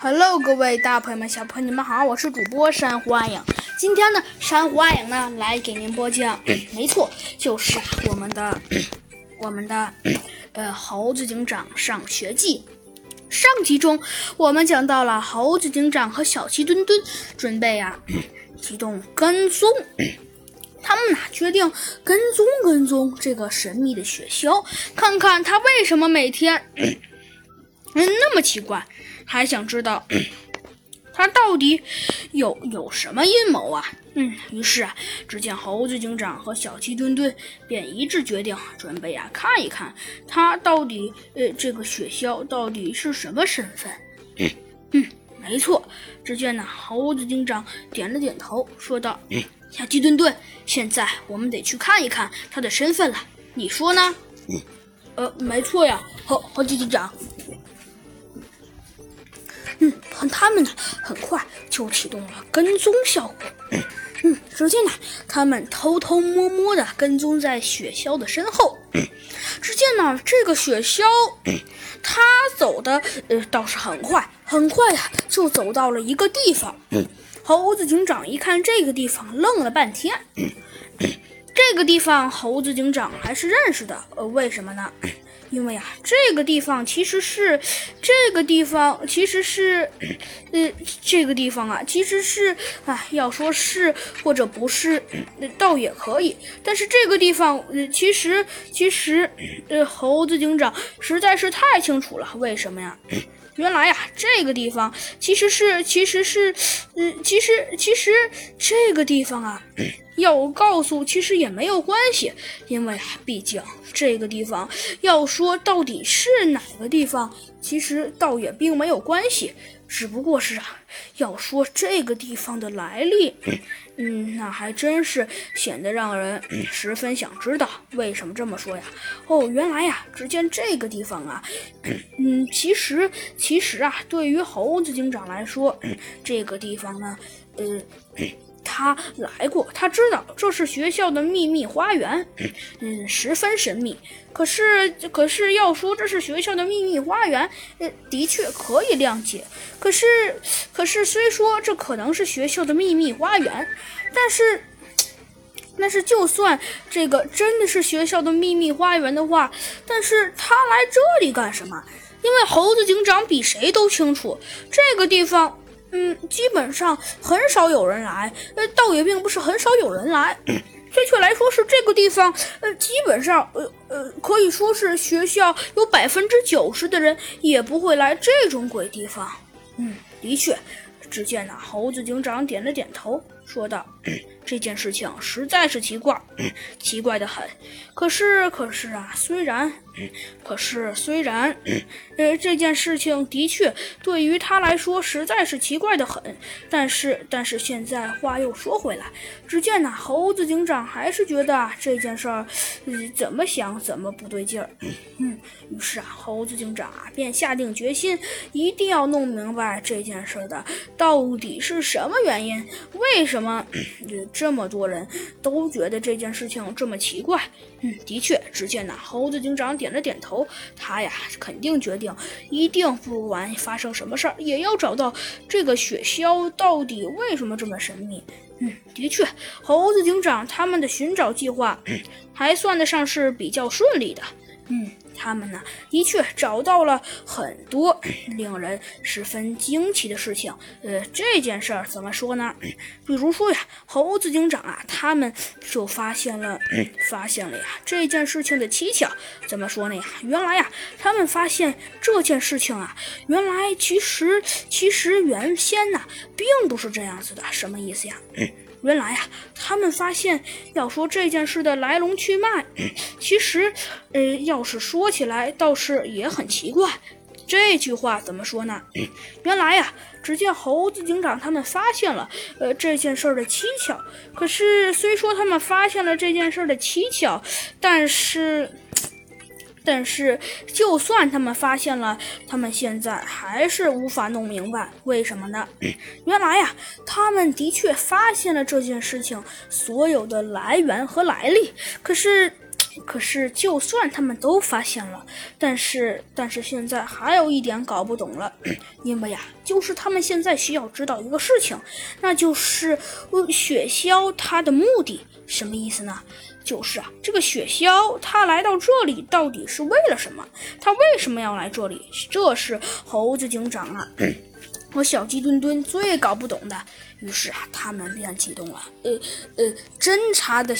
Hello，各位大朋友们、小朋友们，你们好，我是主播珊瑚暗影。今天呢，珊瑚暗影呢来给您播讲，没错，就是我们的 我们的呃猴子警长上学记。上集中我们讲到了猴子警长和小鸡墩墩准备啊 启动跟踪，他们呐决定跟踪跟踪这个神秘的雪橇，看看他为什么每天 嗯那么奇怪。还想知道 他到底有有什么阴谋啊？嗯，于是啊，只见猴子警长和小鸡墩墩便一致决定，准备啊看一看他到底呃这个雪橇到底是什么身份。嗯，没错。只见呢，猴子警长点了点头，说道：“嗯小鸡墩墩，现在我们得去看一看他的身份了，你说呢？”嗯，呃，没错呀，猴猴子警长。嗯，他们呢，很快就启动了跟踪效果。嗯，只见呢，他们偷偷摸摸的跟踪在雪橇的身后。只见呢，这个雪橇，它走的呃倒是很快，很快呀，就走到了一个地方。猴子警长一看这个地方，愣了半天。这个地方，猴子警长还是认识的。呃，为什么呢？因为呀，这个地方其实是，这个地方其实是，呃，这个地方啊，其实是，啊，要说是或者不是，倒也可以。但是这个地方，呃，其实其实，呃，猴子警长实在是太清楚了。为什么呀？原来呀，这个地方其实是，其实是，嗯，其实其实这个地方啊。要我告诉，其实也没有关系，因为啊毕竟这个地方要说到底是哪个地方，其实倒也并没有关系，只不过是啊，要说这个地方的来历，嗯，那还真是显得让人十分想知道。为什么这么说呀？哦，原来呀，只见这个地方啊，嗯，其实其实啊，对于猴子警长来说，这个地方呢，呃。他来过，他知道这是学校的秘密花园，嗯，十分神秘。可是，可是要说这是学校的秘密花园，呃，的确可以谅解。可是，可是虽说这可能是学校的秘密花园，但是，但是就算这个真的是学校的秘密花园的话，但是他来这里干什么？因为猴子警长比谁都清楚这个地方。嗯，基本上很少有人来，呃，倒也并不是很少有人来，准 确来说是这个地方，呃，基本上，呃呃，可以说是学校有百分之九十的人也不会来这种鬼地方。嗯，的确，只见那猴子警长点了点头，说道。这件事情实在是奇怪，奇怪的很。可是，可是啊，虽然，可是虽然，呃，这件事情的确对于他来说实在是奇怪的很。但是，但是现在话又说回来，只见那猴子警长还是觉得这件事儿，怎么想怎么不对劲儿。嗯，于是啊，猴子警长啊便下定决心，一定要弄明白这件事的到底是什么原因，为什么？这么多人都觉得这件事情这么奇怪，嗯，的确，只见那猴子警长点了点头，他呀肯定决定，一定不管发生什么事儿，也要找到这个雪橇到底为什么这么神秘。嗯，的确，猴子警长他们的寻找计划 还算得上是比较顺利的。嗯。他们呢，的确找到了很多令人十分惊奇的事情。呃，这件事儿怎么说呢？比如说呀，猴子警长啊，他们就发现了，发现了呀，这件事情的蹊跷。怎么说呢呀？原来呀，他们发现这件事情啊，原来其实其实原先呢，并不是这样子的。什么意思呀？原来呀，他们发现，要说这件事的来龙去脉，其实，呃，要是说起来，倒是也很奇怪。这句话怎么说呢？原来呀，只见猴子警长他们发现了，呃，这件事的蹊跷。可是，虽说他们发现了这件事的蹊跷，但是。但是，就算他们发现了，他们现在还是无法弄明白为什么呢？原来呀，他们的确发现了这件事情所有的来源和来历，可是可是就算他们都发现了，但是但是现在还有一点搞不懂了，因为呀，就是他们现在需要知道一个事情，那就是呃雪橇它的目的什么意思呢？就是啊，这个雪橇它来到这里到底是为了什么？它为什么要来这里？这是猴子警长啊。和小鸡墩墩最搞不懂的，于是啊，他们便启动了呃呃侦查的